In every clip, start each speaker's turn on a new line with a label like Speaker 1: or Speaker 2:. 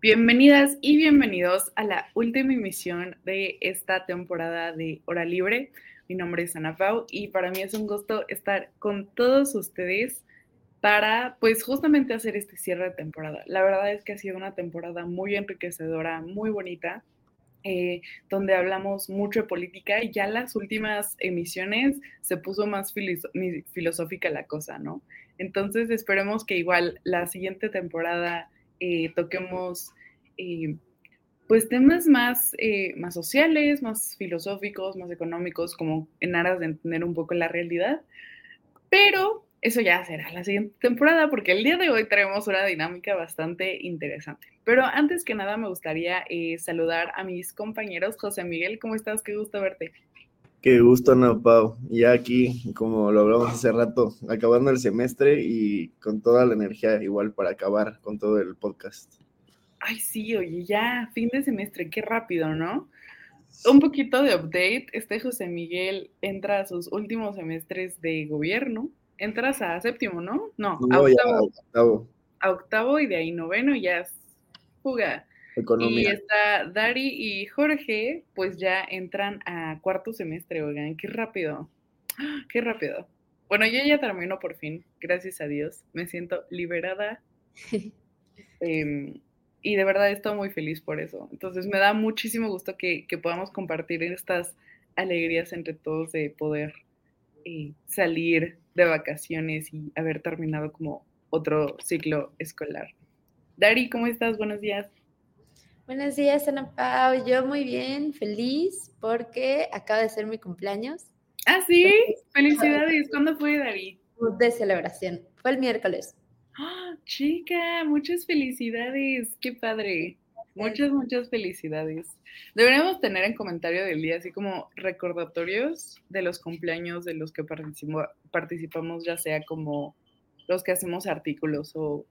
Speaker 1: Bienvenidas y bienvenidos a la última emisión de esta temporada de Hora Libre. Mi nombre es Ana Pau y para mí es un gusto estar con todos ustedes para, pues, justamente hacer este cierre de temporada. La verdad es que ha sido una temporada muy enriquecedora, muy bonita, eh, donde hablamos mucho de política y ya las últimas emisiones se puso más filosófica la cosa, ¿no? Entonces esperemos que igual la siguiente temporada eh, toquemos eh, pues temas más, eh, más sociales, más filosóficos, más económicos, como en aras de entender un poco la realidad. Pero eso ya será la siguiente temporada, porque el día de hoy traemos una dinámica bastante interesante. Pero antes que nada me gustaría saludar a mis compañeros. José Miguel, ¿cómo estás? Qué gusto verte.
Speaker 2: Qué gusto, Ana Pau. Ya aquí, como lo hablamos hace rato, acabando el semestre y con toda la energía igual para acabar con todo el podcast.
Speaker 1: Ay, sí, oye, ya, fin de semestre, qué rápido, ¿no? Un poquito de update. Este José Miguel entra a sus últimos semestres de gobierno. Entras a séptimo, ¿no? No, a octavo. octavo. A octavo y de ahí noveno y ya es fuga. Y está Dari y Jorge, pues ya entran a cuarto semestre, oigan, qué rápido, qué rápido. Bueno, yo ya termino por fin, gracias a Dios, me siento liberada. Em, y de verdad estoy muy feliz por eso. Entonces me da muchísimo gusto que, podamos compartir estas alegrías entre todos de poder eh, salir de vacaciones y haber terminado como otro ciclo escolar. Dari, ¿cómo estás? Buenos días.
Speaker 3: Buenos días, Ana Pau. Yo muy bien, feliz porque acaba de ser mi cumpleaños.
Speaker 1: Ah, sí, felicidades. ¿Cuándo fue, David?
Speaker 3: De celebración. Fue el miércoles.
Speaker 1: ¡Ah, chica, muchas felicidades. Qué padre. Muchas, muchas felicidades. Deberíamos tener en comentario del día así como recordatorios de los cumpleaños de los que participamos, ya sea como los que hacemos artículos o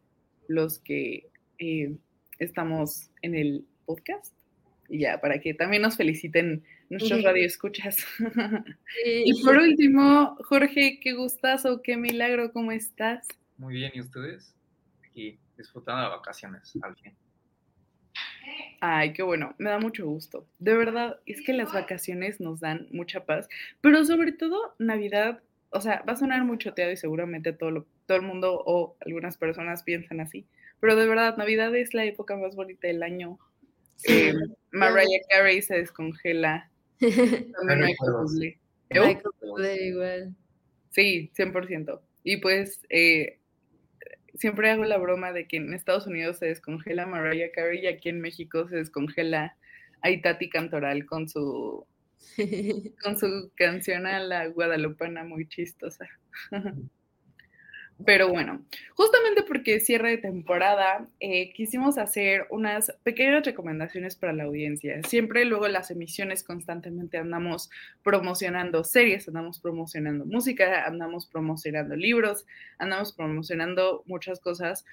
Speaker 1: los que eh, estamos en el podcast. Y ya, para que también nos feliciten nuestros radioescuchas. y por último, Jorge, qué gustazo, qué milagro, ¿cómo estás?
Speaker 4: Muy bien, ¿y ustedes? Aquí disfrutando de vacaciones, al fin.
Speaker 1: Ay, qué bueno, me da mucho gusto. De verdad, es que las vacaciones nos dan mucha paz, pero sobre todo Navidad, o sea, va a sonar mucho teado y seguramente todo, todo el mundo o algunas personas piensan así, pero de verdad, Navidad es la época más bonita del año. Eh, Mariah Carey se descongela. También no hay combustible.
Speaker 3: No hay igual.
Speaker 1: Sí, 100%. Y pues eh, siempre hago la broma de que en Estados Unidos se descongela Mariah Carey y aquí en México se descongela Aitati Cantoral con su con su canción a la guadalupana muy chistosa. Pero bueno, justamente porque cierre de temporada, eh, quisimos hacer unas pequeñas recomendaciones para la audiencia. Siempre luego las emisiones constantemente andamos promocionando series, andamos promocionando música, andamos promocionando libros, andamos promocionando muchas cosas,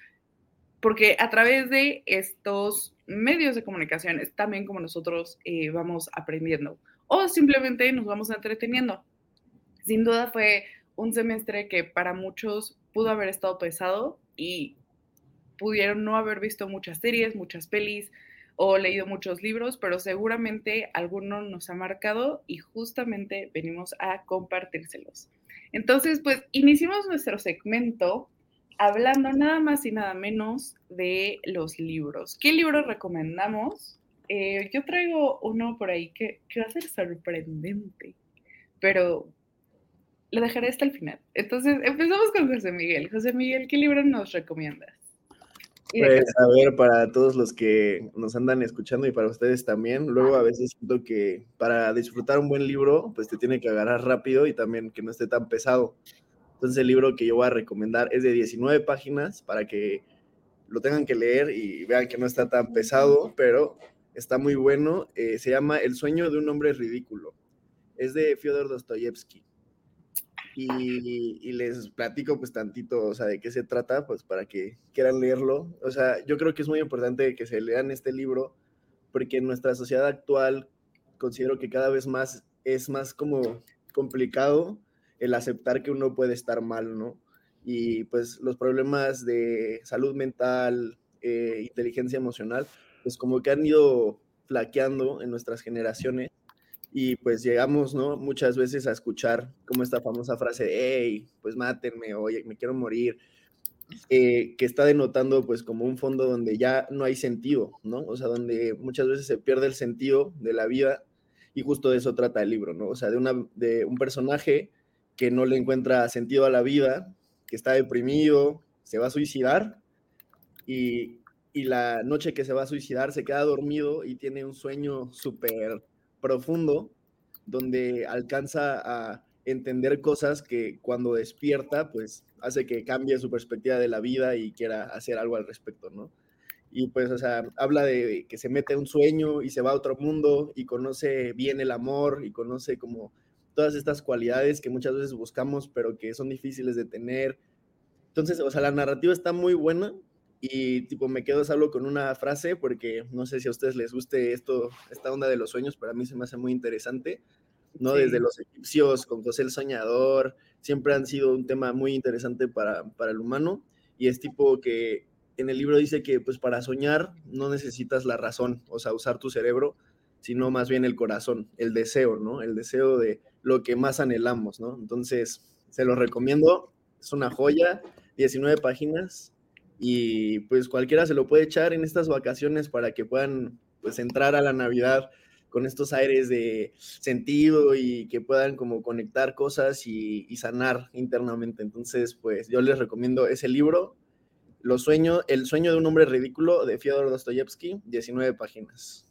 Speaker 1: porque a través de estos medios de comunicación es también como nosotros eh, vamos aprendiendo o simplemente nos vamos entreteniendo. Sin duda fue un semestre que para muchos pudo haber estado pesado y pudieron no haber visto muchas series, muchas pelis o leído muchos libros, pero seguramente alguno nos ha marcado y justamente venimos a compartírselos. Entonces, pues iniciamos nuestro segmento hablando nada más y nada menos de los libros. ¿Qué libros recomendamos Eh, yo traigo uno por ahí que, que va a ser sorprendente, pero lo dejaré hasta el final. Entonces, empezamos con José Miguel. José Miguel, ¿qué libro nos recomiendas?
Speaker 2: Pues a ver, para todos los que nos andan escuchando y para ustedes también, luego a veces siento que para disfrutar un buen libro, pues te tiene que agarrar rápido y también que no esté tan pesado. Entonces el libro que yo voy a recomendar es de 19 páginas para que lo tengan que leer y vean que no está tan pesado, pero está muy bueno. Eh, se llama El sueño de un hombre ridículo. Es de Fyodor Dostoyevsky. Y, les platico pues tantito, o sea, de qué se trata, pues para que quieran leerlo. O sea, yo creo que es muy importante que se lean este libro porque en nuestra sociedad actual considero que cada vez más es más como complicado el aceptar que uno puede estar mal, ¿no? Y pues los problemas de salud mental, eh, inteligencia emocional, pues como que han ido flaqueando en nuestras generaciones y pues llegamos, ¿no? Muchas veces a escuchar como esta famosa frase, hey, pues mátenme, oye, me quiero morir, eh, que está denotando pues como un fondo donde ya no hay sentido, ¿no? O sea, donde muchas veces se pierde el sentido de la vida y justo de eso trata el libro, ¿no? O sea, de, una, de un personaje que no le encuentra sentido a la vida, que está deprimido, se va a suicidar y, y la noche que se va a suicidar se queda dormido y tiene un sueño súper profundo donde alcanza a entender cosas que cuando despierta, pues hace que cambie su perspectiva de la vida y quiera hacer algo al respecto, ¿no? Y pues, o sea, habla de que se mete a un sueño y se va a otro mundo y conoce bien el amor y conoce como todas estas cualidades que muchas veces buscamos, pero que son difíciles de tener. Entonces, o sea, la narrativa está muy buena, y tipo me quedo solo con una frase porque no sé si a ustedes les guste esto, esta onda de los sueños, pero a mí se me hace muy interesante, ¿no? Desde los egipcios con José el Soñador, siempre han sido un tema muy interesante para, para el humano y es tipo que en el libro dice que pues para soñar no necesitas la razón, o sea, usar tu cerebro, sino más bien el corazón, el deseo, ¿no? El deseo de lo que más anhelamos, ¿no? Entonces, se lo recomiendo, es una joya, 19 páginas, y pues cualquiera se lo puede echar en estas vacaciones para que puedan pues entrar a la Navidad con estos aires de sentido y que puedan como conectar cosas y, sanar internamente. Entonces, pues yo les recomiendo ese libro, Los sueños, El sueño de un hombre ridículo de Fyodor Dostoyevsky, 19 páginas.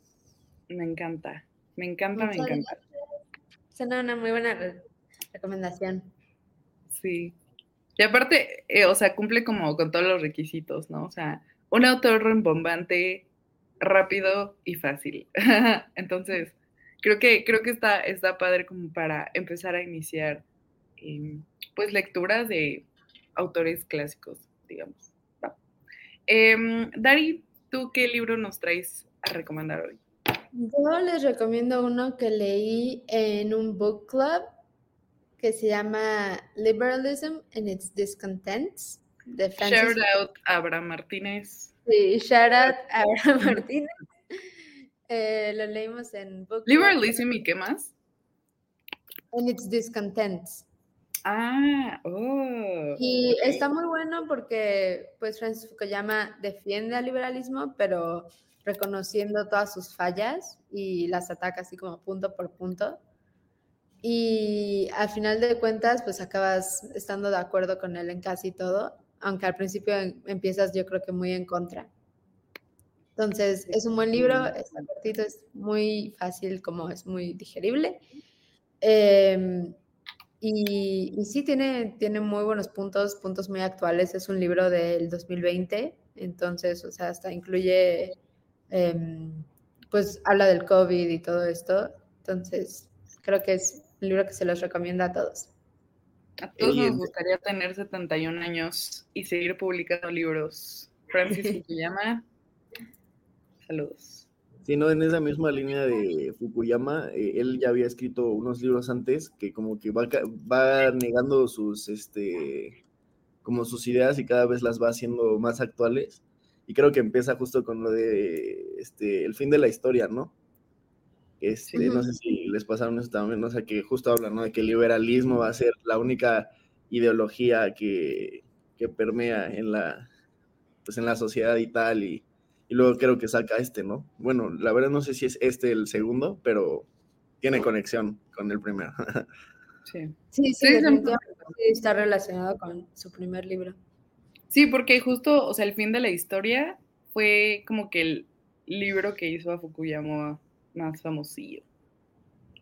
Speaker 1: Me encanta, me encanta, me encanta.
Speaker 5: Suena una muy buena recomendación.
Speaker 1: Sí, y aparte, eh, o sea, cumple como con todos los requisitos, ¿no? O sea, un autor rembombante, rápido y fácil. Entonces, creo que, creo que está, está padre como para empezar a iniciar, em, pues, lecturas de autores clásicos, digamos. Em, Dari, ¿tú qué libro nos traes a recomendar hoy?
Speaker 5: Yo les recomiendo uno que leí en un book club que se llama Liberalism and its Discontents.
Speaker 1: De shout out a Abraham Martínez.
Speaker 5: Sí, shout out a Abraham Martínez. Eh, lo leímos en
Speaker 1: Book Liberalism y qué más?
Speaker 5: And its Discontents.
Speaker 1: Ah, oh.
Speaker 5: Y está muy bueno porque pues Francis Fukuyama defiende al liberalismo, pero reconociendo todas sus fallas y las ataca así como punto por punto y al final de cuentas, pues acabas estando de acuerdo con él en casi todo, aunque al principio empiezas yo creo que muy en contra. Entonces, es un buen libro, está cortito, es muy fácil, como es muy digerible. Em, y, y, sí, tiene, tiene muy buenos puntos, puntos muy actuales. Es un libro del 2020, entonces, o sea, hasta incluye, em, pues habla del COVID y todo esto. Entonces, creo que es un libro que se los recomienda a todos.
Speaker 1: A todos nos gustaría tener 71 años y seguir publicando libros. Francis Fukuyama, saludos.
Speaker 2: Sí, no, en esa misma línea de Fukuyama, eh, él ya había escrito unos libros antes que como que va, va negando sus, este, como sus ideas y cada vez las va haciendo más actuales. Y creo que empieza justo con lo de, este, el fin de la historia, ¿no? Este, no sé si les pasaron eso también, no sé, que justo hablan, ¿no? De que el liberalismo va a ser la única ideología que, que permea en la, pues en la sociedad y tal, y, y luego creo que saca este, ¿no? Bueno, la verdad no sé si es este el segundo, pero tiene conexión con el primero.
Speaker 1: Sí.
Speaker 5: Sí, sí está relacionado con su primer libro.
Speaker 1: Sí, porque justo, o sea, el fin de la historia fue como que el libro que hizo a Fukuyama más famosillo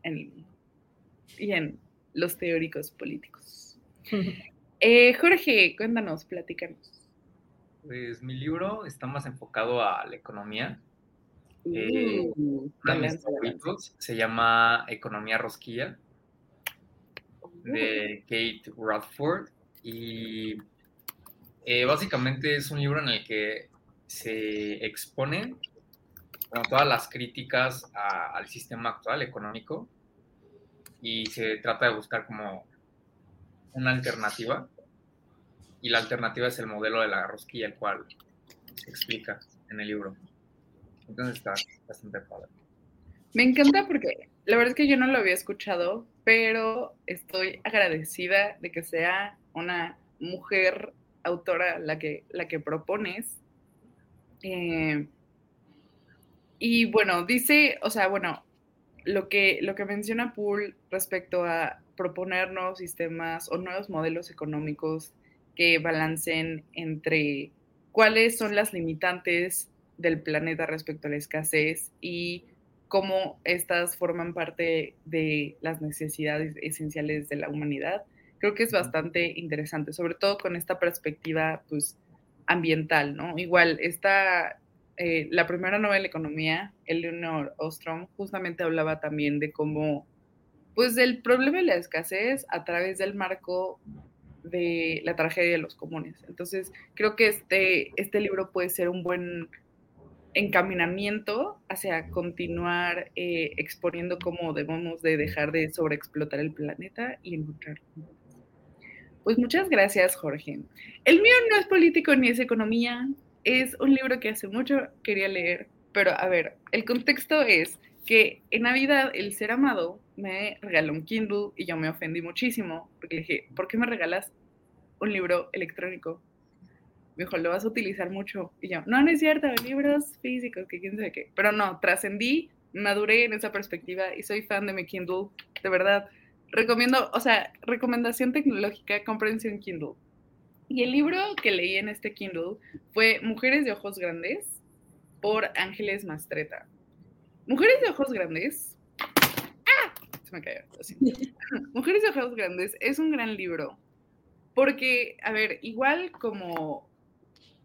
Speaker 1: en el mundo y en los teóricos políticos. Eh, Jorge, cuéntanos, platícanos.
Speaker 4: Pues mi libro está más enfocado a la economía. Eh,
Speaker 1: Uh,
Speaker 4: Uno de mis favoritos se llama Economía Rosquilla de Kate Radford y eh, básicamente es un libro en el que se exponen bueno, todas las críticas a- al sistema actual económico y se trata de buscar como una alternativa y la alternativa es el modelo de la rosquilla, el cual se explica en el libro. Entonces está bastante padre.
Speaker 1: Me encanta porque la verdad es que yo no lo había escuchado, pero estoy agradecida de que sea una mujer autora la que, la que propones. Eh, y bueno, dice, o sea, bueno, lo que, lo que menciona Poole respecto a proponer nuevos sistemas o nuevos modelos económicos que balancen entre cuáles son las limitantes del planeta respecto a la escasez y cómo estas forman parte de las necesidades esenciales de la humanidad. Creo que es bastante interesante, sobre todo con esta perspectiva pues, ambiental, ¿no? Igual, esta, eh, la primera novela Economía, Eleanor Ostrom, justamente hablaba también de cómo, pues, del problema de la escasez a través del marco de la tragedia de los comunes. Entonces, creo que este, este libro puede ser un buen encaminamiento hacia continuar eh, exponiendo cómo debemos de dejar de sobreexplotar el planeta y encontrar. Pues muchas gracias, Jorge. El mío no es político ni es economía, es un libro que hace mucho quería leer, pero a ver, el contexto es que en Navidad el ser amado me regaló un Kindle y yo me ofendí muchísimo porque dije, ¿por qué me regalas un libro electrónico? Me dijo, lo vas a utilizar mucho. Y yo, no, no es cierto, libros físicos, que quién sabe qué. Pero no, trascendí, maduré en esa perspectiva y soy fan de mi Kindle, de verdad. Recomiendo, o sea, recomendación tecnológica, cómprense un Kindle. Y el libro que leí en este Kindle fue Mujeres de Ojos Grandes por Ángeles Mastreta. Mujeres de Ojos Grandes. ¡Ah! Se me cayó. Mujeres de Ojos Grandes es un gran libro. Porque, a ver, igual como,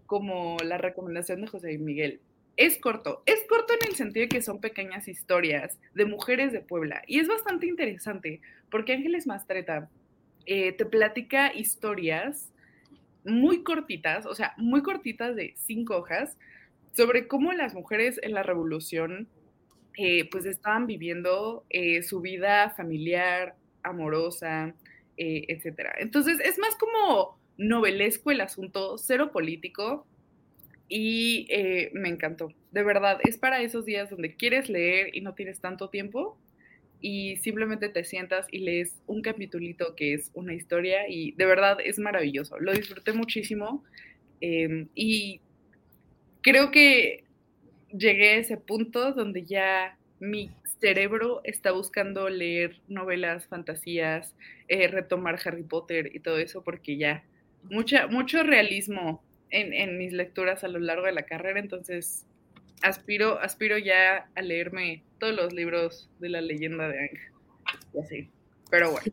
Speaker 1: como la recomendación de José Miguel, es corto. Es corto en el sentido de que son pequeñas historias de mujeres de Puebla. Y es bastante interesante porque Ángeles Mastreta eh, te platica historias muy cortitas, o sea, muy cortitas de cinco hojas, sobre cómo las mujeres en la revolución eh, pues estaban viviendo eh, su vida familiar, amorosa, eh, etcétera. Entonces es más como novelesco el asunto, cero político, y eh, me encantó. De verdad, es para esos días donde quieres leer y no tienes tanto tiempo y simplemente te sientas y lees un capitulito que es una historia y de verdad es maravilloso. Lo disfruté muchísimo eh, y creo que llegué a ese punto donde ya mi cerebro está buscando leer novelas, fantasías, eh, retomar Harry Potter y todo eso porque ya mucha, mucho realismo en, en, mis lecturas a lo largo de la carrera, entonces aspiro, aspiro ya a leerme todos los libros de la leyenda de Ang. Y así. Pero bueno.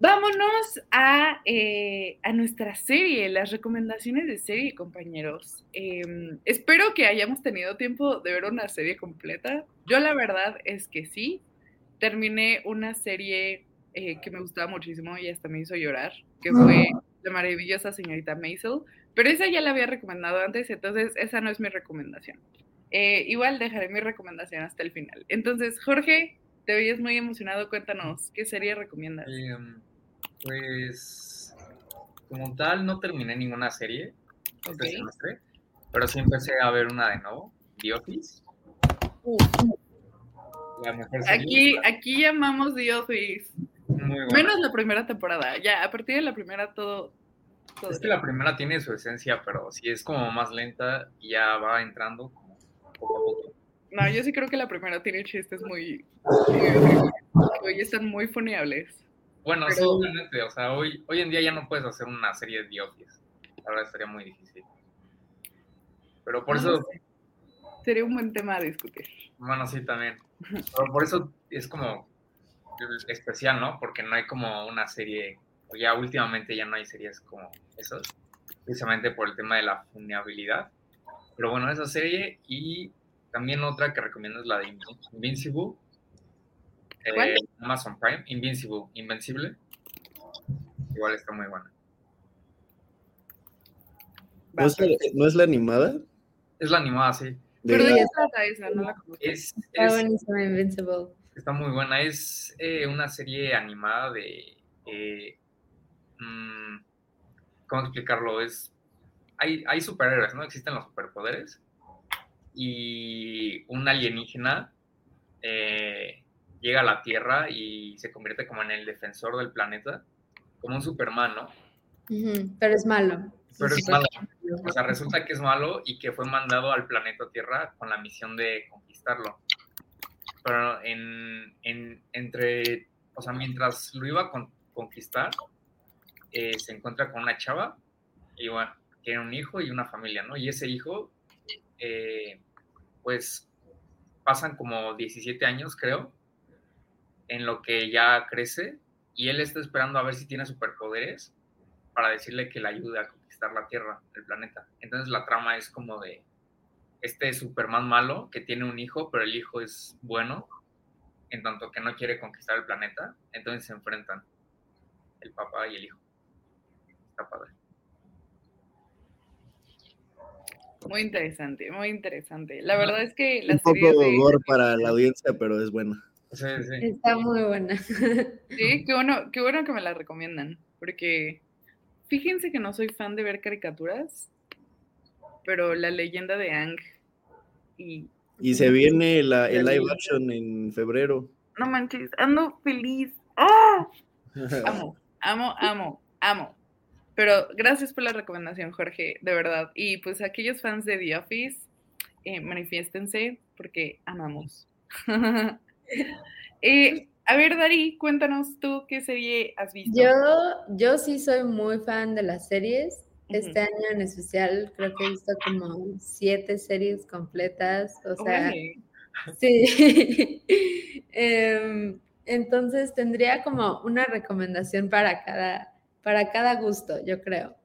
Speaker 1: Vámonos a, eh, a, nuestra serie, las recomendaciones de serie, compañeros. Eh, espero que hayamos tenido tiempo de ver una serie completa. Yo la verdad es que sí. Terminé una serie eh, que me gustaba muchísimo y hasta me hizo llorar, que fue La maravillosa señorita Maisel. Pero esa ya la había recomendado antes, entonces esa no es mi recomendación. Eh, igual dejaré mi recomendación hasta el final. Entonces, Jorge, te veías muy emocionado. Cuéntanos, ¿qué serie recomiendas?
Speaker 4: Eh, pues, como tal, no terminé ninguna serie este
Speaker 1: Okay.
Speaker 4: semestre, pero sí empecé a ver una de nuevo, The Office.
Speaker 1: Uh,
Speaker 4: La mejor serie.
Speaker 1: aquí, aquí llamamos The Office.
Speaker 4: Muy.
Speaker 1: Menos la primera temporada. Ya, a partir de la primera todo,
Speaker 4: Es que la primera tiene su esencia, pero si es como más lenta y ya va entrando como poco a poco.
Speaker 1: No, yo sí creo que la primera tiene chistes muy... Hoy están muy foneables.
Speaker 4: Bueno,
Speaker 1: Pero-
Speaker 4: sí, obviamente, o sea, hoy, hoy en día ya no puedes hacer una serie de dioses. La verdad estaría muy difícil. Pero por
Speaker 1: No
Speaker 4: eso,
Speaker 1: sé. Sería un buen tema a discutir.
Speaker 4: bueno, sí, también. Pero por eso es como especial, ¿no? Porque no hay como una serie, ya últimamente ya no hay series como esas, precisamente por el tema de la funabilidad. Pero bueno, esa serie y también otra que recomiendo es la de Invin- Invincible. eh. Amazon Prime, Invincible, Invencible. Igual está muy buena.
Speaker 2: ¿No es, la, no es la animada?
Speaker 4: Es la animada, sí.
Speaker 2: De-
Speaker 1: Pero ¿de qué trata esa? No la conozco.
Speaker 4: Es,
Speaker 5: Está Invincible.
Speaker 4: Está muy buena. Es eh, una serie animada de. eh, ¿Cómo explicarlo? Es. Hay, hay superhéroes, ¿no? Existen los superpoderes. Y un alienígena eh, llega a la Tierra y se convierte como en el defensor del planeta. Como un Superman, ¿no?
Speaker 5: Pero es malo.
Speaker 4: Pero es malo.
Speaker 5: malo.
Speaker 4: O sea, resulta que es malo y que fue mandado al planeta Tierra con la misión de conquistarlo. Pero en, en- entre, o sea, mientras lo iba a con- conquistar, eh, se encuentra con una chava y bueno, tiene un hijo y una familia, ¿no? Y ese hijo, eh, pues, pasan como 17 años, creo, en lo que ya crece y él está esperando a ver si tiene superpoderes para decirle que le ayude a conquistar la Tierra, el planeta. Entonces la trama es como de este Superman malo que tiene un hijo, pero el hijo es bueno, en tanto que no quiere conquistar el planeta. Entonces se enfrentan el papá y el hijo. Está padre.
Speaker 1: Muy interesante, muy interesante. La verdad es que la
Speaker 2: un poco
Speaker 1: de...
Speaker 2: gore para la audiencia, pero es buena.
Speaker 4: Sí, sí.
Speaker 5: Está muy buena.
Speaker 1: Sí, qué bueno, qué bueno que me la recomiendan, porque fíjense que no soy fan de ver caricaturas, pero la leyenda de Ang y
Speaker 2: Y se viene la, el live action en febrero.
Speaker 1: no manches, ando feliz. ¡Ah! Amo, amo, amo, amo. Pero gracias por la recomendación, Jorge, de verdad. Y pues aquellos fans de The Office, eh, manifiéstense porque amamos. Eh, a ver, Dari, cuéntanos tú qué serie has visto.
Speaker 5: Yo, yo sí soy muy fan de las series. Este año en especial creo que he visto como siete series completas. O sea, sí. Em, entonces tendría como una recomendación para cada, para cada gusto, yo creo.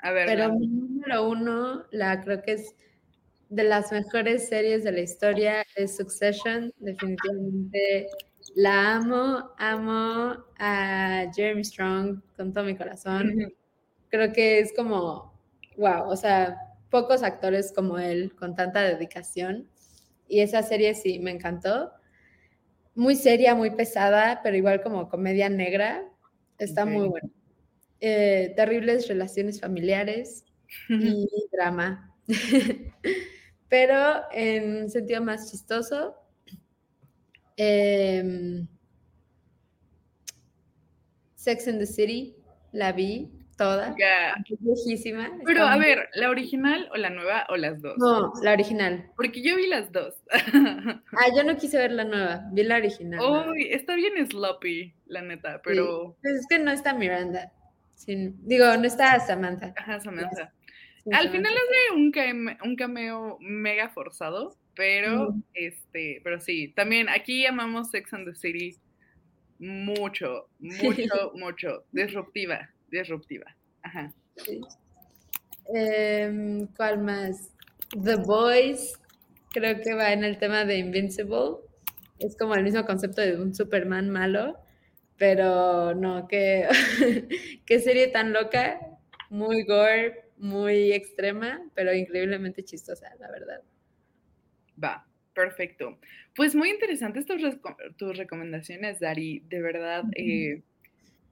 Speaker 1: A ver,
Speaker 5: Pero mi número uno, la creo que es de las mejores series de la historia, es Succession. Definitivamente la amo, amo a Jeremy Strong con todo mi corazón. Creo que es como, wow, o sea, pocos actores como él con tanta dedicación. Y esa serie sí, me encantó. Muy seria, muy pesada, pero igual como comedia negra. Está muy
Speaker 1: Ok.
Speaker 5: buena. Eh, terribles relaciones familiares y drama. Pero en un sentido más chistoso. em, Sex and the City, la vi toda.
Speaker 1: Ya.
Speaker 5: Es viejísima.
Speaker 1: Pero a
Speaker 5: muy-
Speaker 1: ver, ¿la original o la nueva o las dos?
Speaker 5: No, la original.
Speaker 1: Porque yo vi las dos.
Speaker 5: Ah, yo no quise ver la nueva, vi la original.
Speaker 1: Uy, está bien sloppy, la neta, pero...
Speaker 5: Pues es que no está Miranda. Sin- digo, no está Samantha.
Speaker 1: Ajá, Samantha. Al
Speaker 5: Samantha.
Speaker 1: final hace un cameo, un cameo mega forzado, pero
Speaker 5: Mm.
Speaker 1: este, pero sí, también aquí amamos Sex and the City mucho, mucho, mucho. Disruptiva, disruptiva. Ajá.
Speaker 5: Sí. Em, ¿Cuál más? The Boys, creo que va en el tema de Invincible. Es como el mismo concepto de un Superman malo, pero no, qué, qué serie tan loca, muy gore, muy extrema, pero increíblemente chistosa, la verdad.
Speaker 1: Va, perfecto. Pues muy interesantes tus, tus recomendaciones, Dari, de verdad, eh,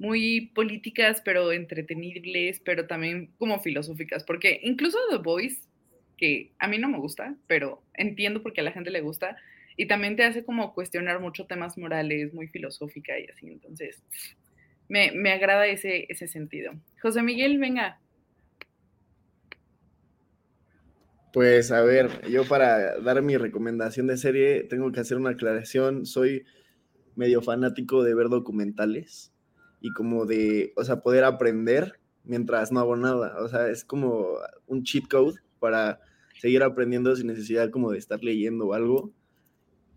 Speaker 1: muy políticas, pero entretenibles, pero también como filosóficas, porque incluso The Voice, que a mí no me gusta, pero entiendo por qué a la gente le gusta, y también te hace como cuestionar mucho temas morales, muy filosófica y así, entonces, me, me agrada ese, ese sentido. José Miguel, venga.
Speaker 2: Pues a ver, yo para dar mi recomendación de serie tengo que hacer una aclaración. Soy medio fanático de ver documentales y como de, o sea, poder aprender mientras no hago nada. O sea, es como un cheat code para seguir aprendiendo sin necesidad como de estar leyendo o algo.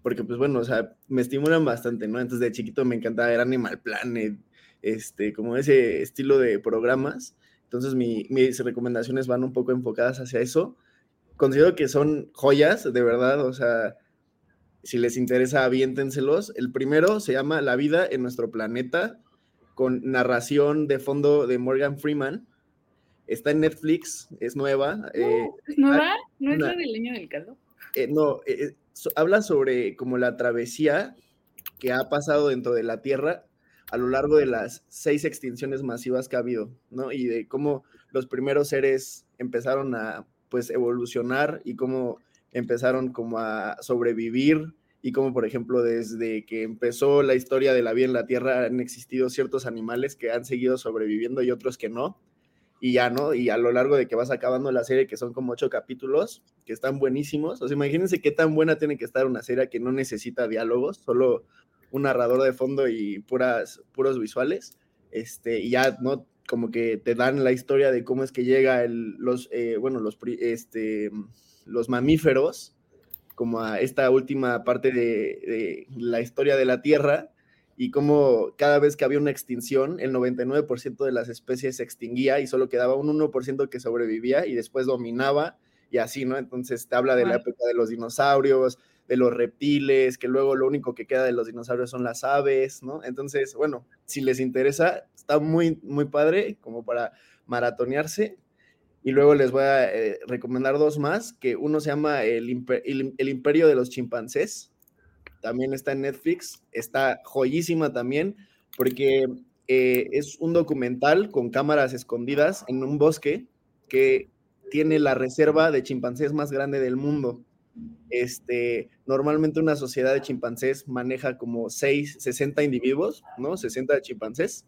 Speaker 2: Porque pues bueno, o sea, me estimulan bastante, ¿no? Entonces de chiquito me encantaba ver Animal Planet, este, como ese estilo de programas. Entonces mi, mis recomendaciones van un poco enfocadas hacia eso considero que son joyas, de verdad, o sea, si les interesa, aviéntenselos. El primero se llama La vida en nuestro planeta, con narración de fondo de Morgan Freeman. Está en Netflix, es nueva.
Speaker 1: Eh, ¿Es nueva? ¿No es la del leño del caldo?
Speaker 2: Eh, no, eh, habla sobre como la travesía que ha pasado dentro de la Tierra a lo largo de las seis extinciones masivas que ha habido, ¿no? Y de cómo los primeros seres empezaron a pues evolucionar y cómo empezaron como a sobrevivir y cómo, por ejemplo, desde que empezó la historia de la vida en la Tierra han existido ciertos animales que han seguido sobreviviendo y otros que no. Y ya, ¿no? Y a lo largo de que vas acabando la serie, que son como ocho capítulos, que están buenísimos. O sea, imagínense qué tan buena tiene que estar una serie que no necesita diálogos, solo un narrador de fondo y puras, puros visuales. Este, y ya, ¿no? como que te dan la historia de cómo es que llega los, eh, bueno, los, este, los mamíferos, como a esta última parte de, la historia de la Tierra, y cómo cada vez que había una extinción, el 99% de las especies se extinguía y solo quedaba un 1% que sobrevivía y después dominaba y así, ¿no? Entonces te habla de la época de los dinosaurios, de los reptiles, que luego lo único que queda de los dinosaurios son las aves, ¿no? Entonces, bueno, si les interesa, está muy, muy padre como para maratonearse. Y luego les voy a eh, recomendar dos más, que uno se llama el, Imperio de los Chimpancés, también está en Netflix, está joyísima también, porque eh, es un documental con cámaras escondidas en un bosque que tiene la reserva de chimpancés más grande del mundo. Este, normalmente una sociedad de chimpancés maneja como 6, 60 individuos, ¿no? 60 chimpancés.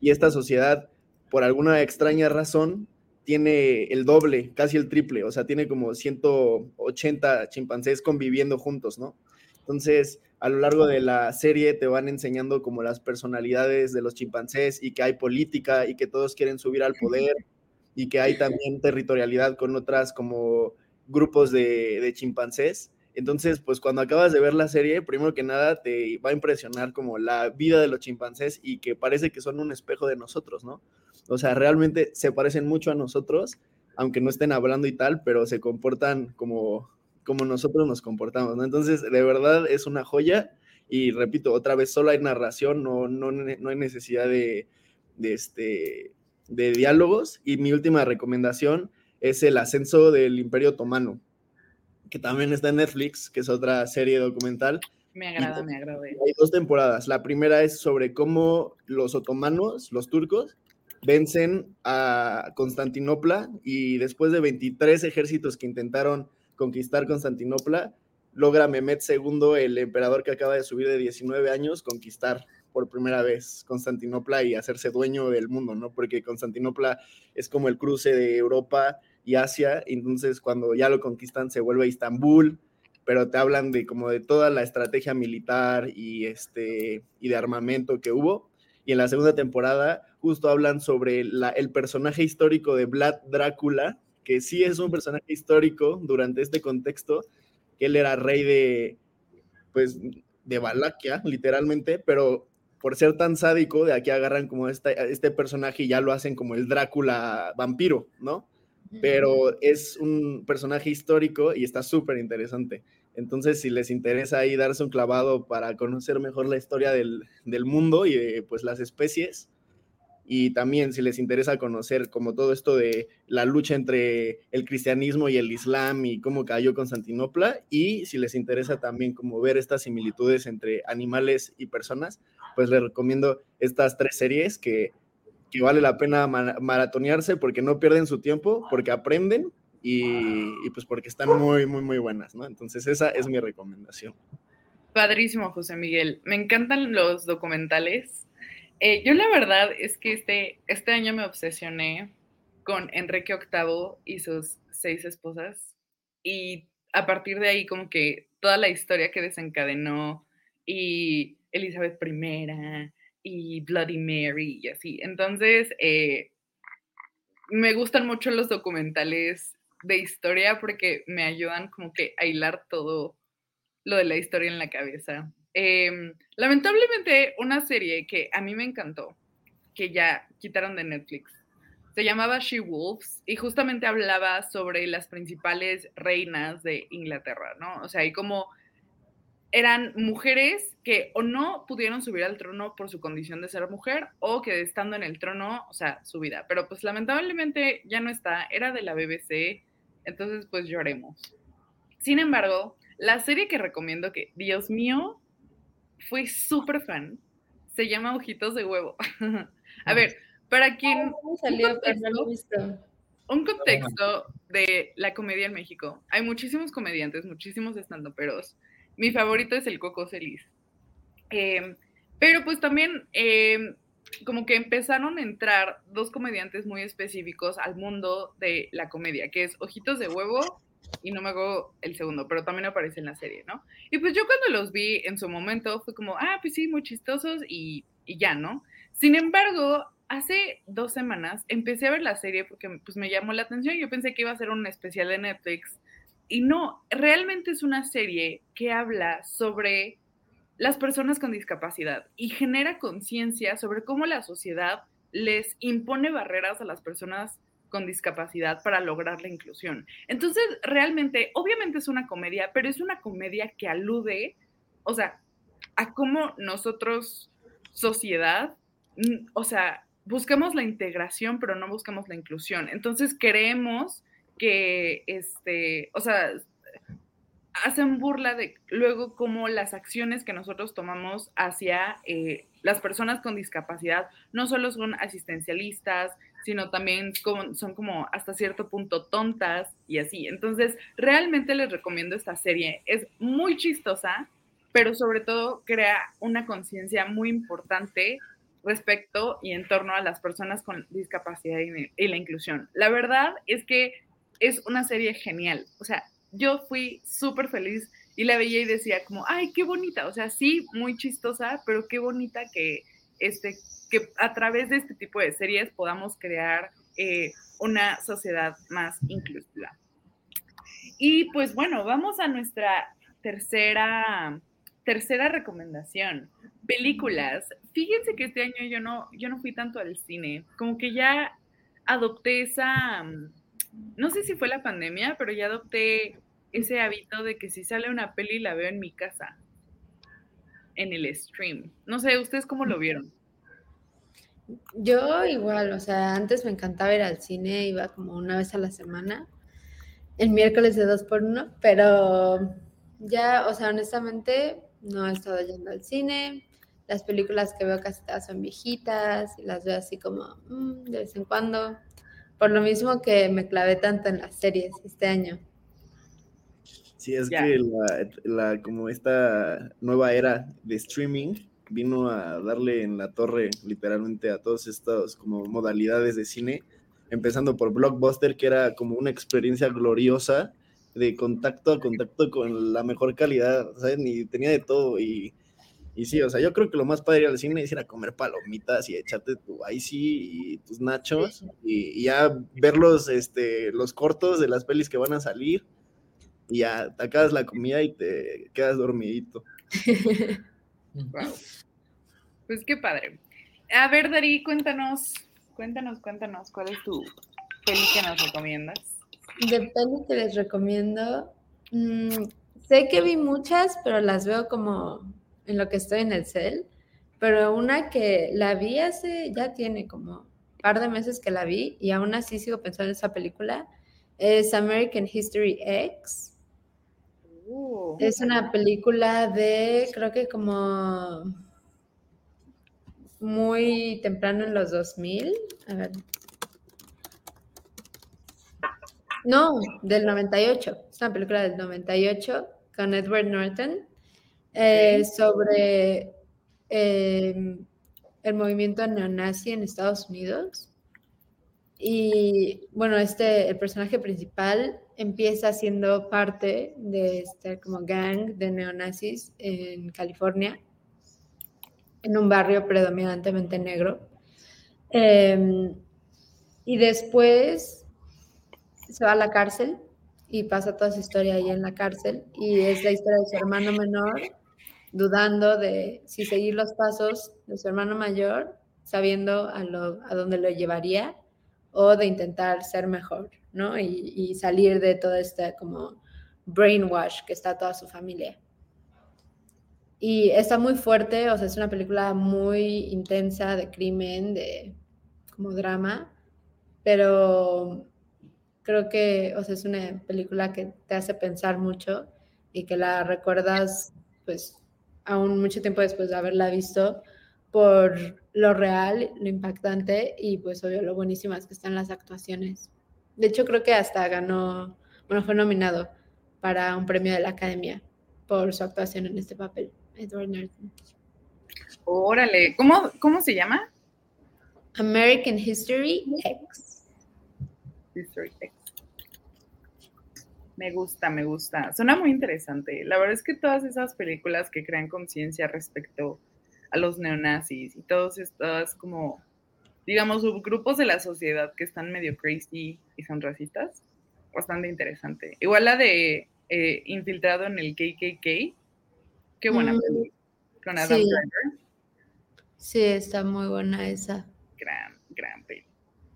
Speaker 2: Y esta sociedad, por alguna extraña razón, tiene el doble, casi el triple, o sea, tiene como 180 chimpancés conviviendo juntos, ¿no? Entonces, a lo largo de la serie te van enseñando como las personalidades de los chimpancés y que hay política y que todos quieren subir al poder y que hay también territorialidad con otras como grupos de, chimpancés. Entonces, pues cuando acabas de ver la serie, primero que nada te va a impresionar como la vida de los chimpancés y que parece que son un espejo de nosotros, ¿no? O sea, realmente se parecen mucho a nosotros, aunque no estén hablando y tal, pero se comportan como, como nosotros nos comportamos, ¿no? Entonces, de verdad es una joya y repito, otra vez solo hay narración, no, no, no hay necesidad de, este, de diálogos. Y mi última recomendación es El ascenso del Imperio Otomano, que también está en Netflix, que es otra serie documental.
Speaker 1: Me agrada, me agrada.
Speaker 2: Hay dos temporadas. La primera es sobre cómo los otomanos, los turcos, vencen a Constantinopla y después de 23 ejércitos que intentaron conquistar Constantinopla, logra Mehmet II, el emperador que acaba de subir de 19 años, conquistar por primera vez Constantinopla y hacerse dueño del mundo, ¿no? Porque Constantinopla es como el cruce de Europa y Asia, entonces cuando ya lo conquistan se vuelve a Istambul, pero te hablan de como de toda la estrategia militar y, este, y de armamento que hubo. Y en la segunda temporada justo hablan sobre el personaje histórico de Vlad Drácula, que sí es un personaje histórico durante este contexto, que él era rey de, pues, de Valaquia, literalmente, pero por ser tan sádico, de aquí agarran como este, este personaje y ya lo hacen como el Drácula vampiro, ¿no? Pero es un personaje histórico y está súper interesante. Entonces, si les interesa ahí darse un clavado para conocer mejor la historia del, mundo y de pues las especies, y también si les interesa conocer como todo esto de la lucha entre el cristianismo y el islam y cómo cayó Constantinopla, y si les interesa también como ver estas similitudes entre animales y personas, pues les recomiendo estas tres series que que vale la pena maratonearse porque no pierden su tiempo, porque aprenden y, pues porque están muy, muy, muy buenas, ¿no? Entonces esa es mi recomendación.
Speaker 1: Padrísimo, José Miguel. Me encantan los documentales. Eh, yo la verdad es que este, este año me obsesioné con Enrique VIII y sus seis esposas y a partir de ahí como que toda la historia que desencadenó y Elizabeth I y Bloody Mary y así. Entonces, eh, me gustan mucho los documentales de historia porque me ayudan como que a hilar todo lo de la historia en la cabeza. Em, lamentablemente, una serie que a mí me encantó, que ya quitaron de Netflix, se llamaba She Wolves y justamente hablaba sobre las principales reinas de Inglaterra, ¿no? O sea, y como eran mujeres que o no pudieron subir al trono por su condición de ser mujer o que estando en el trono, o sea, su vida. Pero pues lamentablemente ya no está, era de la BBC, entonces pues lloremos. Sin embargo, la serie que recomiendo que, Dios mío, fui súper fan, se llama Ojitos de Huevo. A ver, para quien...
Speaker 5: salió?
Speaker 1: Un contexto de la comedia en México. Hay muchísimos comediantes, muchísimos estandoperos. Mi favorito es el Coco Celis. Em, pero pues también em, como que empezaron a entrar dos comediantes muy específicos al mundo de la comedia, que es Ojitos de Huevo y no me hago el segundo, pero también aparece en la serie, ¿no? Y pues yo cuando los vi en su momento fue como, ah, pues sí, muy chistosos y, y ya, ¿no? Sin embargo, hace dos semanas empecé a ver la serie porque pues me llamó la atención. Yo pensé que iba a ser un especial de Netflix y no, realmente es una serie que habla sobre las personas con discapacidad y genera conciencia sobre cómo la sociedad les impone barreras a las personas con discapacidad para lograr la inclusión. Entonces, realmente, obviamente es una comedia, pero es una comedia que alude, o sea, a cómo nosotros, sociedad, o sea, buscamos la integración, pero no buscamos la inclusión. Entonces, creemos que, este, o sea, hacen burla de luego como las acciones que nosotros tomamos hacia eh, las personas con discapacidad no solo son asistencialistas, sino también como, son como hasta cierto punto tontas y así. Entonces, realmente les recomiendo esta serie. Es muy chistosa, pero sobre todo crea una conciencia muy importante respecto y en torno a las personas con discapacidad y la inclusión. La verdad es que es una serie genial. O sea, yo fui súper feliz y la veía y decía como, ay, qué bonita. O sea, sí, muy chistosa, pero qué bonita que, este, que a través de este tipo de series podamos crear eh, una sociedad más inclusiva. Y pues bueno, vamos a nuestra tercera, tercera recomendación. Películas. Fíjense que este año yo no, yo no fui tanto al cine, como que ya adopté esa no sé si fue la pandemia, pero ya adopté ese hábito de que si sale una peli la veo en mi casa, en el stream. No sé, ¿ustedes cómo lo vieron?
Speaker 5: Yo igual, o sea, antes me encantaba ir al cine, iba como una vez a la semana, el miércoles de dos por uno, pero ya, o sea, honestamente no he estado yendo al cine. Las películas que veo casi todas son viejitas y las veo así como mm, de vez en cuando. Por lo mismo que me clavé tanto en las series este año.
Speaker 2: Sí, es que la, como esta nueva era de streaming vino a darle en la torre literalmente a todas estas como modalidades de cine, empezando por Blockbuster, que era como una experiencia gloriosa de contacto a contacto con la mejor calidad, ¿sabes? Y tenía de todo y y sí, o sea, yo creo que lo más padre al cine es ir a comer palomitas y echarte tu icy y tus nachos y, ya ver los, este, los cortos de las pelis que van a salir y ya te acabas la comida y te quedas dormidito.
Speaker 1: wow. Pues qué padre. A ver, Dari, cuéntanos, cuéntanos, cuéntanos, ¿cuál es tu peli que nos recomiendas?
Speaker 5: De peli que les recomiendo, mm, sé que vi muchas, pero las veo como en lo que estoy en el cel, pero una que la vi hace, ya tiene como un par de meses que la vi y aún así sigo pensando en esa película, es American History X. Uh. Es una película de, creo que como muy temprano en los 2000. A ver. No, del 98. Es una película del 98 con Edward Norton. Eh, sobre em, el movimiento neonazi en Estados Unidos. Y bueno, este, el personaje principal empieza siendo parte de este como gang de neonazis en California, en un barrio predominantemente negro. Em, y después se va a la cárcel y pasa toda su historia ahí en la cárcel. Y es la historia de su hermano menor dudando de si seguir los pasos de su hermano mayor, sabiendo a, dónde lo llevaría, o de intentar ser mejor, ¿no? Y, y salir de todo este como brainwash que está toda su familia. Y está muy fuerte, o sea, es una película muy intensa de crimen, de como drama, pero creo que, o sea, es una película que te hace pensar mucho y que la recuerdas, pues, aún mucho tiempo después de haberla visto, por lo real, lo impactante y pues obvio lo buenísimas que están las actuaciones. De hecho, creo que hasta ganó, bueno, fue nominado para un premio de la Academia por su actuación en este papel, Edward Norton.
Speaker 1: Órale, ¿cómo, cómo se llama?
Speaker 5: American History X.
Speaker 1: History X. Me gusta, me gusta. Suena muy interesante. La verdad es que todas esas películas que crean conciencia respecto a los neonazis y todos estos como, digamos, subgrupos de la sociedad que están medio crazy y son racistas, bastante interesante. Igual la de eh, Infiltrado en el KKK. Qué buena
Speaker 5: Mm,
Speaker 1: película. Con Adam
Speaker 5: sí.
Speaker 1: Driver.
Speaker 5: Sí, está muy buena esa.
Speaker 1: Gran, gran peli.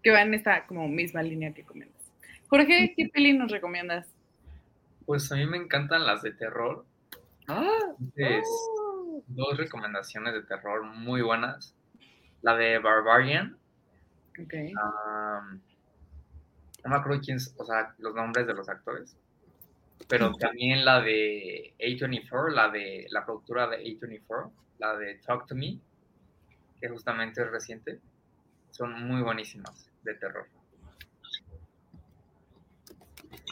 Speaker 1: Que va en esta como misma línea que comentas. Jorge, ¿qué peli nos recomiendas?
Speaker 4: Pues a mí me encantan las de terror.
Speaker 1: Ah,
Speaker 4: Entonces, dos recomendaciones de terror muy buenas. La de Barbarian.
Speaker 1: ok.
Speaker 4: am, no me acuerdo quién, es, o sea, los nombres de los actores. Pero también la de A24, la de la productora de A24, la de Talk to Me, que justamente es reciente. Son muy buenísimas de terror.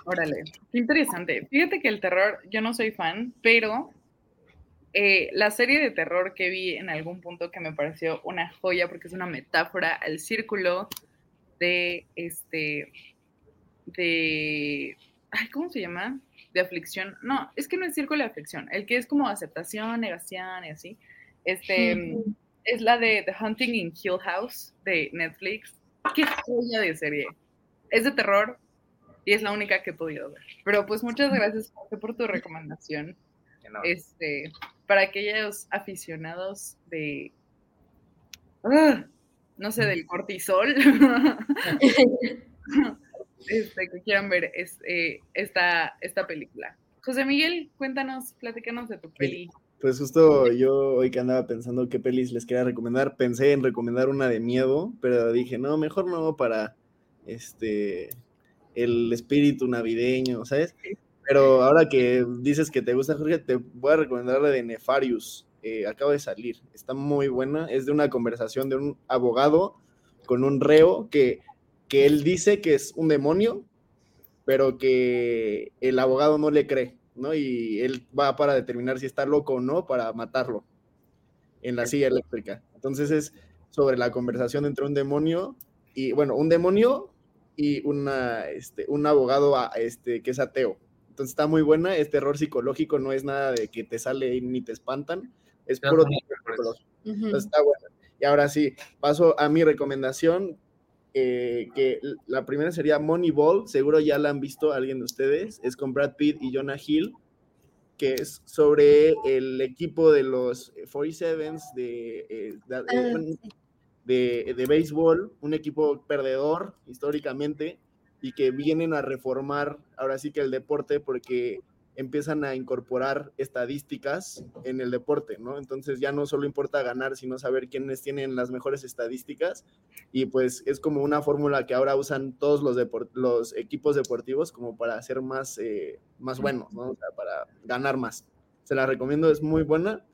Speaker 1: Órale, qué interesante. Fíjate que el terror, yo no soy fan, pero eh, la serie de terror que vi en algún punto que me pareció una joya, porque es una metáfora al círculo de este, de, ay, ¿cómo se llama? De aflicción. No, es que no es círculo de aflicción, el que es como aceptación, negación y así. Este, es la de The Hunting in Hill House de Netflix. Qué joya de serie. Es de terror, y es la única que he podido ver. Pero pues muchas gracias Jorge, por tu recomendación. Este, para aquellos aficionados de, ah, no sé, del cortisol, este, que quieran ver es- eh, esta, esta película. José Miguel, cuéntanos, platícanos de tu peli.
Speaker 2: Pues justo yo hoy que andaba pensando qué pelis les quería recomendar, pensé en recomendar una de miedo, pero dije, no, mejor no para este el espíritu navideño, ¿sabes? Pero ahora que dices que te gusta, Jorge, te voy a recomendar la de Nefarius. eh, acaba de salir, está muy buena. Es de una conversación de un abogado con un reo que, que él dice que es un demonio, pero que el abogado no le cree, ¿no? Y él va para determinar si está loco o no para matarlo en la silla eléctrica. Entonces es sobre la conversación entre un demonio y, bueno, un demonio y una, este, un abogado a- este, que es ateo. Entonces está muy buena, es terror psicológico, no es nada de que te sale ni te espantan, es puro
Speaker 4: mejores.
Speaker 2: psicológico.
Speaker 5: Ujú.
Speaker 2: Entonces está buena. Y ahora sí, paso a mi recomendación, eh, que la primera sería Moneyball, seguro ya la han visto alguien de ustedes, es con Brad Pitt y Jonah Hill, que es sobre el equipo de los 47s de, eh, de- eh,
Speaker 5: Ah,
Speaker 2: bueno,
Speaker 5: sí.
Speaker 2: De, de béisbol, un equipo perdedor históricamente y que vienen a reformar ahora sí que el deporte porque empiezan a incorporar estadísticas en el deporte, ¿no? Entonces ya no solo importa ganar, sino saber quiénes tienen las mejores estadísticas y pues es como una fórmula que ahora usan todos los, los equipos deportivos como para ser más, eh, más buenos, ¿no? O sea, para ganar más. Se la recomiendo, es muy buena.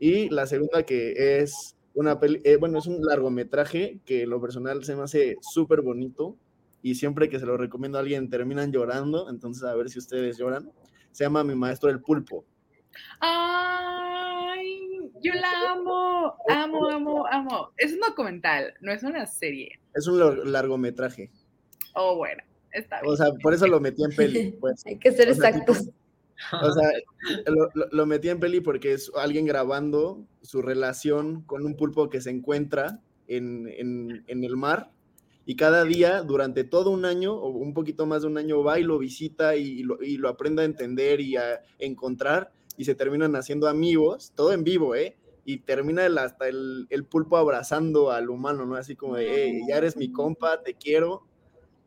Speaker 2: Y la segunda que es una peli, eh, bueno, es un largometraje que en lo personal se me hace súper bonito y siempre que se lo recomiendo a alguien terminan llorando, entonces a ver si ustedes lloran. Se llama Mi Maestro el Pulpo.
Speaker 1: Ay, yo la amo, amo, amo, amo, amo. Es un documental, no es una serie.
Speaker 2: Es un largometraje.
Speaker 1: Oh, bueno, está bien.
Speaker 2: O sea, por eso lo metí en peli. Pues.
Speaker 5: Hay que ser exactos.
Speaker 2: O sea, lo, lo, metí en peli porque es alguien grabando su relación con un pulpo que se encuentra en, en, en, el mar y cada día, durante todo un año o un poquito más de un año, va y lo visita y, lo, y lo aprende a entender y a encontrar y se terminan haciendo amigos, todo en vivo, ¿eh? Y termina el, hasta el, el pulpo abrazando al humano, ¿no? Así como de, hey, ya eres mi compa, te quiero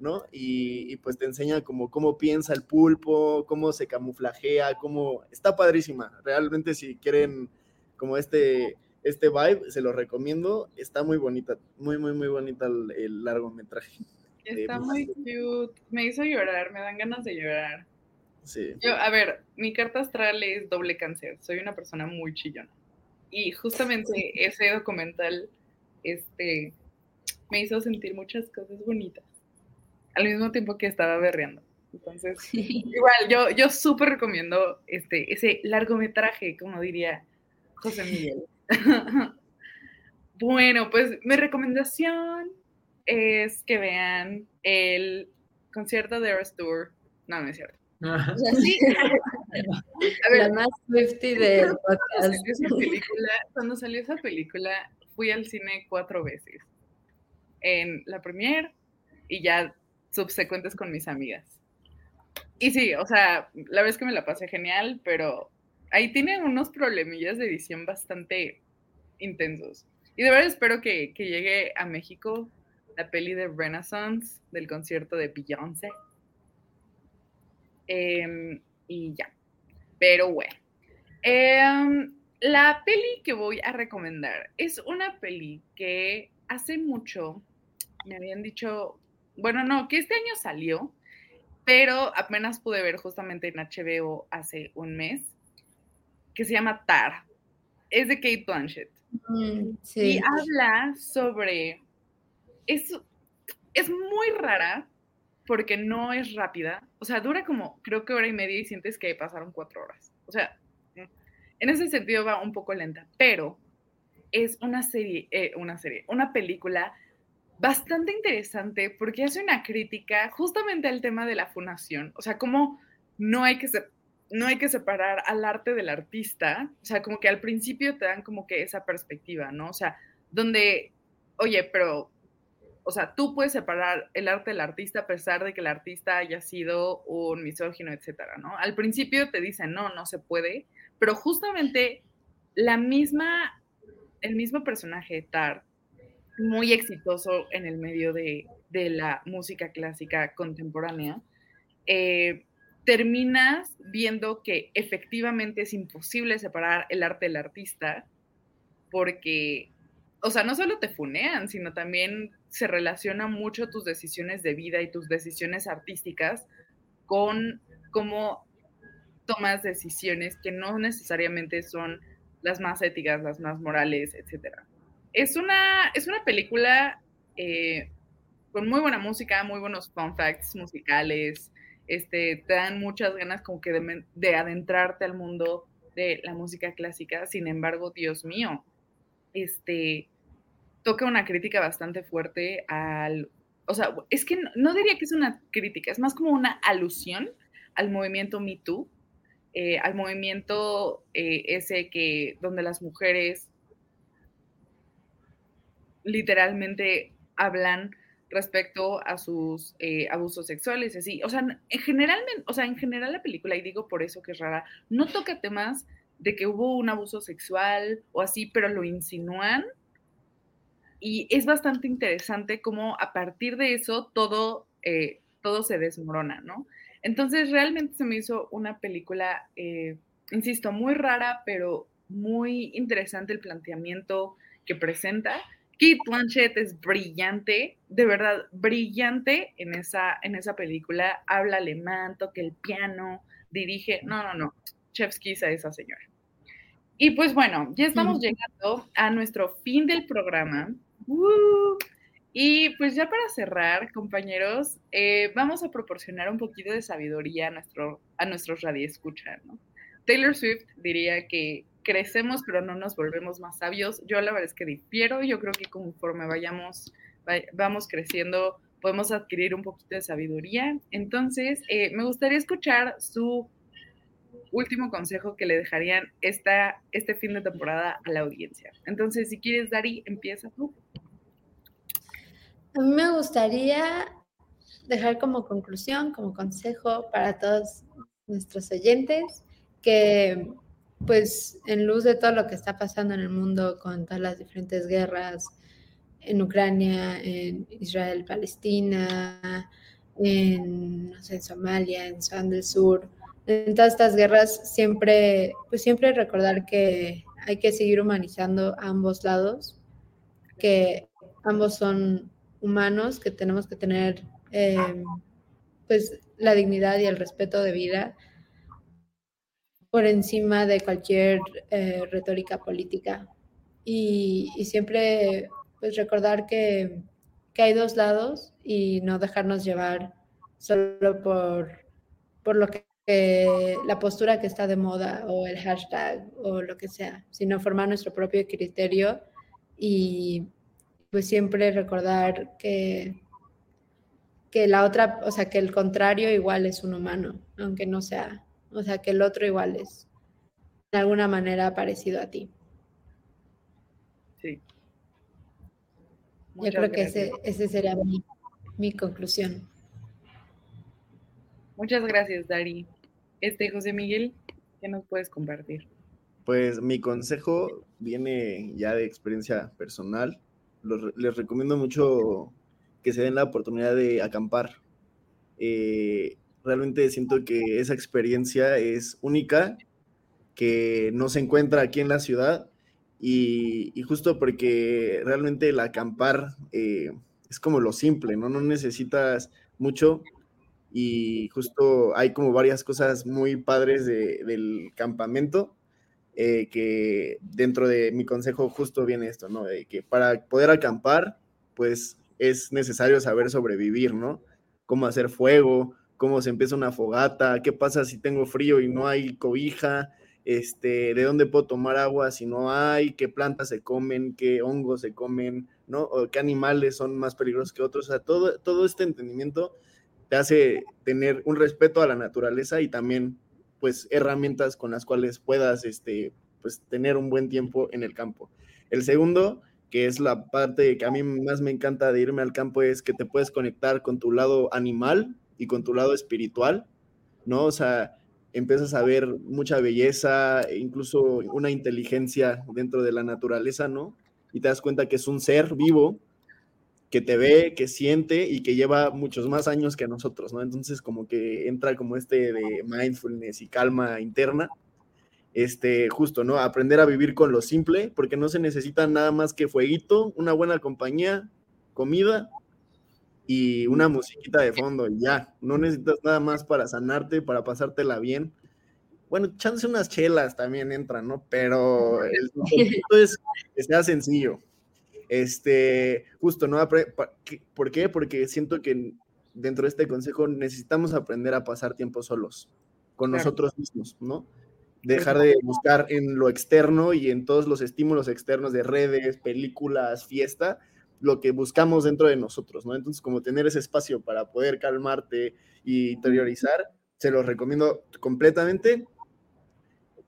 Speaker 2: ¿no? Y, pues te enseña como cómo piensa el pulpo, cómo se camuflajea, cómo... Está padrísima. Realmente si quieren como este, este vibe, se lo recomiendo. Está muy bonita, muy, muy, muy bonita el, largometraje.
Speaker 1: Está muy cute. Me hizo llorar, me dan ganas de llorar.
Speaker 2: Sí.
Speaker 1: Yo, a ver, mi carta astral es doble cáncer. Soy una persona muy chillona. Y justamente ese documental este, me hizo sentir muchas cosas bonitas al mismo tiempo que estaba berreando. Entonces, igual, yo, yo súper recomiendo este, ese largometraje, como diría José Miguel. bueno, pues mi recomendación es que vean el concierto de Eras Tour. No, no es cierto.
Speaker 5: O sea, sí. A ver, la más Swifty de
Speaker 1: cuando salió, esa película, cuando salió esa película, fui al cine cuatro veces. En la premiere y ya subsecuentes con mis amigas. Y sí, o sea, la vez que me la pasé genial, pero ahí tiene unos problemillas de edición bastante intensos. Y de verdad espero que, llegue a México la peli de Renaissance del concierto de Beyoncé. Em, y ya. Pero bueno. Em, la peli que voy a recomendar es una peli que hace mucho me habían dicho bueno, no, que este año salió, pero apenas pude ver justamente en HBO hace un mes, que se llama Tar. Es de Kate Blanchett. Mm, y habla sobre... Es, es muy rara porque no es rápida. O sea, dura como creo que hora y media y sientes que pasaron cuatro horas. O sea, en ese sentido va un poco lenta, pero es una serie, eh, una serie, una película bastante interesante porque hace una crítica justamente al tema de la fundación, o sea, cómo no hay que no hay que separar al arte del artista, o sea, como que al principio te dan como que esa perspectiva, ¿no? O sea, donde, oye, pero, o sea, tú puedes separar el arte del artista a pesar de que el artista haya sido un misógino, etcétera, ¿no? Al principio te dicen, no, no se puede, pero justamente la misma, el mismo personaje, Tar, muy exitoso en el medio de, la música clásica contemporánea, eh, terminas viendo que efectivamente es imposible separar el arte del artista porque, o sea, no solo te funean, sino también se relaciona mucho tus decisiones de vida y tus decisiones artísticas con cómo tomas decisiones que no necesariamente son las más éticas, las más morales, etcétera es una, es una película eh, con muy buena música, muy buenos fun facts musicales, este, te dan muchas ganas como que de, adentrarte al mundo de la música clásica, sin embargo, Dios mío, este, toca una crítica bastante fuerte al, o sea, es que no, diría que es una crítica, es más como una alusión al movimiento Me Too, eh, al movimiento eh, ese que, donde las mujeres literalmente hablan respecto a sus eh, abusos sexuales, así. O sea, en general, o sea, en general la película, y digo por eso que es rara, no toca temas de que hubo un abuso sexual o así, pero lo insinúan. Y es bastante interesante cómo a partir de eso todo, eh, todo se desmorona, ¿no? Entonces realmente se me hizo una película, eh, insisto, muy rara, pero muy interesante el planteamiento que presenta Kate Blanchett es brillante, de verdad, brillante en esa, en esa película. Habla alemán, toca el piano, dirige. No, no, no. Chefskis a esa señora. Y pues bueno, ya estamos llegando a nuestro fin del programa. y pues ya para cerrar, compañeros, eh, vamos a proporcionar un poquito de sabiduría a, nuestro, a nuestros radioescuchas, ¿no? Taylor Swift diría que crecemos, pero no nos volvemos más sabios. Yo la verdad es que difiero, yo creo que conforme vayamos, vamos creciendo, podemos adquirir un poquito de sabiduría. Entonces, eh, me gustaría escuchar su último consejo que le dejarían esta, este fin de temporada a la audiencia. Entonces, si quieres, Dari, empieza tú.
Speaker 5: A mí me gustaría dejar como conclusión, como consejo para todos nuestros oyentes, que pues en luz de todo lo que está pasando en el mundo con todas las diferentes guerras en Ucrania, en Israel, Palestina, en, no sé, en Somalia, en Sudán del Sur, en todas estas guerras siempre, pues siempre recordar que hay que seguir humanizando a ambos lados, que ambos son humanos, que tenemos que tener eh, pues la dignidad y el respeto de vida por encima de cualquier eh, retórica política. Y, siempre pues recordar que, que, hay dos lados y no dejarnos llevar solo por, por lo que la postura que está de moda o el hashtag o lo que sea, sino formar nuestro propio criterio y pues siempre recordar que, que la otra, o sea, que el contrario igual es un humano, aunque no sea o sea, que el otro igual es de alguna manera parecido a ti. Sí. Yo creo que ese, ese sería mi, mi, conclusión.
Speaker 1: Muchas gracias, Dari. Este, José Miguel, ¿qué nos puedes compartir?
Speaker 2: Pues mi consejo viene ya de experiencia personal. les recomiendo mucho que se den la oportunidad de acampar. Eh, Realmente siento que esa experiencia es única, que no se encuentra aquí en la ciudad y, justo porque realmente el acampar eh, es como lo simple, ¿no? No necesitas mucho y justo hay como varias cosas muy padres del campamento. Eh, que dentro de mi consejo justo viene esto, ¿no? De que para poder acampar, pues es necesario saber sobrevivir, ¿no? Cómo hacer fuego, cómo se empieza una fogata, qué pasa si tengo frío y no hay cobija, este, de dónde puedo tomar agua si no hay, qué plantas se comen, qué hongos se comen, ¿no? O qué animales son más peligrosos que otros. O sea, todo, todo este entendimiento te hace tener un respeto a la naturaleza y también, pues, herramientas con las cuales puedas, este, pues, tener un buen tiempo en el campo. El segundo, que es la parte que a mí más me encanta de irme al campo, es que te puedes conectar con tu lado animal, y con tu lado espiritual, ¿no? O sea, empiezas a ver mucha belleza, e incluso una inteligencia dentro de la naturaleza, ¿no? Y te das cuenta que es un ser vivo que te ve, que siente y que lleva muchos más años que nosotros, ¿no? Entonces como que entra como este de mindfulness y calma interna, este, justo, ¿no? Aprender a vivir con lo simple, porque no se necesita nada más que fueguito, una buena compañía, comida y una musiquita de fondo y ya, no necesitas nada más para sanarte, para pasártela bien. Bueno, chance unas chelas también entran, ¿no? Pero el punto es que sea sencillo. Este, justo, ¿no? ¿Por qué? Porque siento que dentro de este consejo necesitamos aprender a pasar tiempo solos, con nosotros mismos, ¿no? Dejar de buscar en lo externo y en todos los estímulos externos de redes, películas, fiesta, lo que buscamos dentro de nosotros, ¿no? Entonces, como tener ese espacio para poder calmarte y interiorizar, se los recomiendo completamente.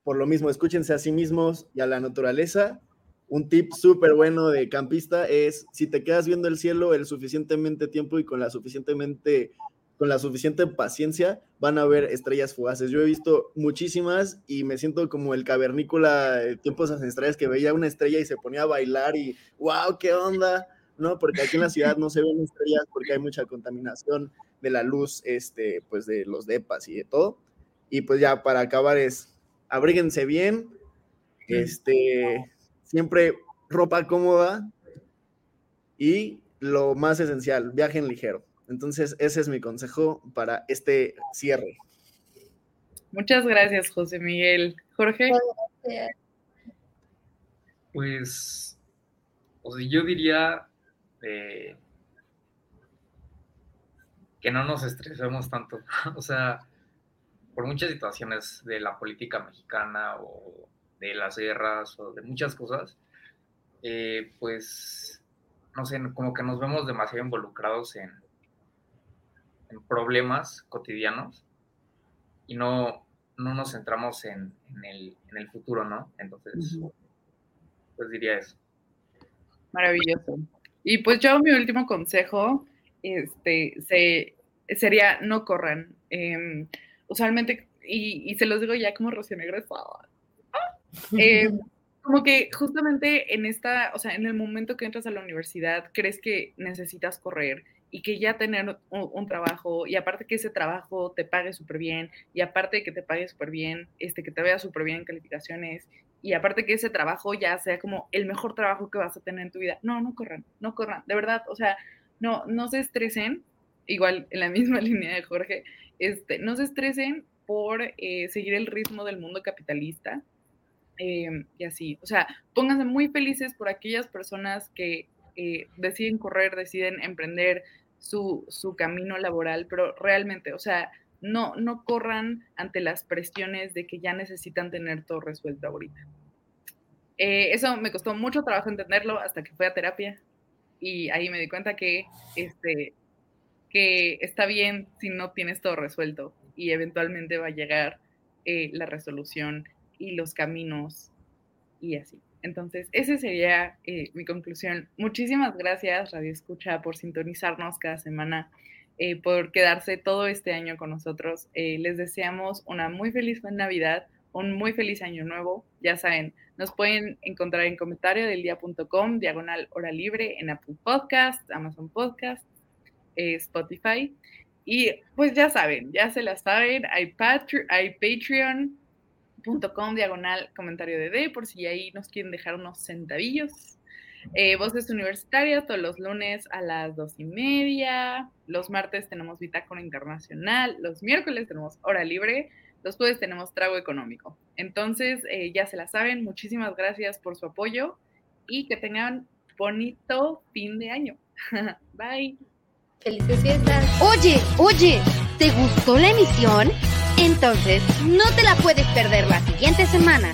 Speaker 2: Por lo mismo, escúchense a sí mismos y a la naturaleza. Un tip súper bueno de campista es, si te quedas viendo el cielo el suficientemente tiempo y con la suficientemente con la suficiente paciencia van a ver estrellas fugaces. Yo he visto muchísimas y me siento como el cavernícola de tiempos ancestrales que veía una estrella y se ponía a bailar y wow, qué onda. ¿No? Porque aquí en la ciudad no se ven estrellas porque hay mucha contaminación de la luz, este, pues de los depas y de todo. Y pues ya para acabar es, abríguense bien, este, siempre ropa cómoda y lo más esencial, viajen ligero. Entonces, ese es mi consejo para este cierre.
Speaker 1: Muchas gracias, José Miguel. Jorge.
Speaker 4: Pues, o sea, yo diría este, que no nos estresemos tanto. o sea, por muchas situaciones de la política mexicana o de las guerras o de muchas cosas, eh, pues, no sé, como que nos vemos demasiado involucrados en, en problemas cotidianos y no, no nos centramos en, en, el, en el futuro, ¿no? Entonces, pues diría eso.
Speaker 1: Maravilloso. Y pues yo mi último consejo este, se, sería no corran. Eh, usualmente, y, se los digo ya como recién egresada, eh, como que justamente en esta, o sea, en el momento que entras a la universidad, crees que necesitas correr y que ya tener un, un trabajo, y aparte que ese trabajo te pague súper bien, y aparte que te pague súper bien, este, que te vea súper bien en calificaciones, y aparte que ese trabajo ya sea como el mejor trabajo que vas a tener en tu vida. No, no corran, no corran, de verdad, o sea, no, no se estresen, igual en la misma línea de Jorge, este, no se estresen por eh, seguir el ritmo del mundo capitalista eh, y así, o sea, pónganse muy felices por aquellas personas que eh, deciden correr, deciden emprender su, su camino laboral, pero realmente, o sea, no, no corran ante las presiones de que ya necesitan tener todo resuelto ahorita. Eh, eso me costó mucho trabajo entenderlo hasta que fui a terapia y ahí me di cuenta que, este, que está bien si no tienes todo resuelto y eventualmente va a llegar eh, la resolución y los caminos y así. Entonces, esa sería eh, mi conclusión. Muchísimas gracias, Radio Escucha, por sintonizarnos cada semana eh, por quedarse todo este año con nosotros. Eh, les deseamos una muy feliz Navidad, un muy feliz año nuevo. Ya saben, nos pueden encontrar en comentario del día.com, diagonal hora libre, en Apple Podcast, Amazon Podcast, eh, Spotify. Y pues ya saben, ya se la saben, hay, Patri hay patreon.com, diagonal comentario de D, por si ahí nos quieren dejar unos centavillos. Eh, Voces Universitarias todos los lunes a las dos y media. Los martes tenemos Bitácora Internacional. Los miércoles tenemos Hora Libre. Los jueves tenemos Trago Económico. Entonces, eh, ya se la saben. Muchísimas gracias por su apoyo y que tengan bonito fin de año. Bye.
Speaker 5: Felices fiestas.
Speaker 6: Oye, oye, ¿te gustó la emisión? Entonces, no te la puedes perder la siguiente semana.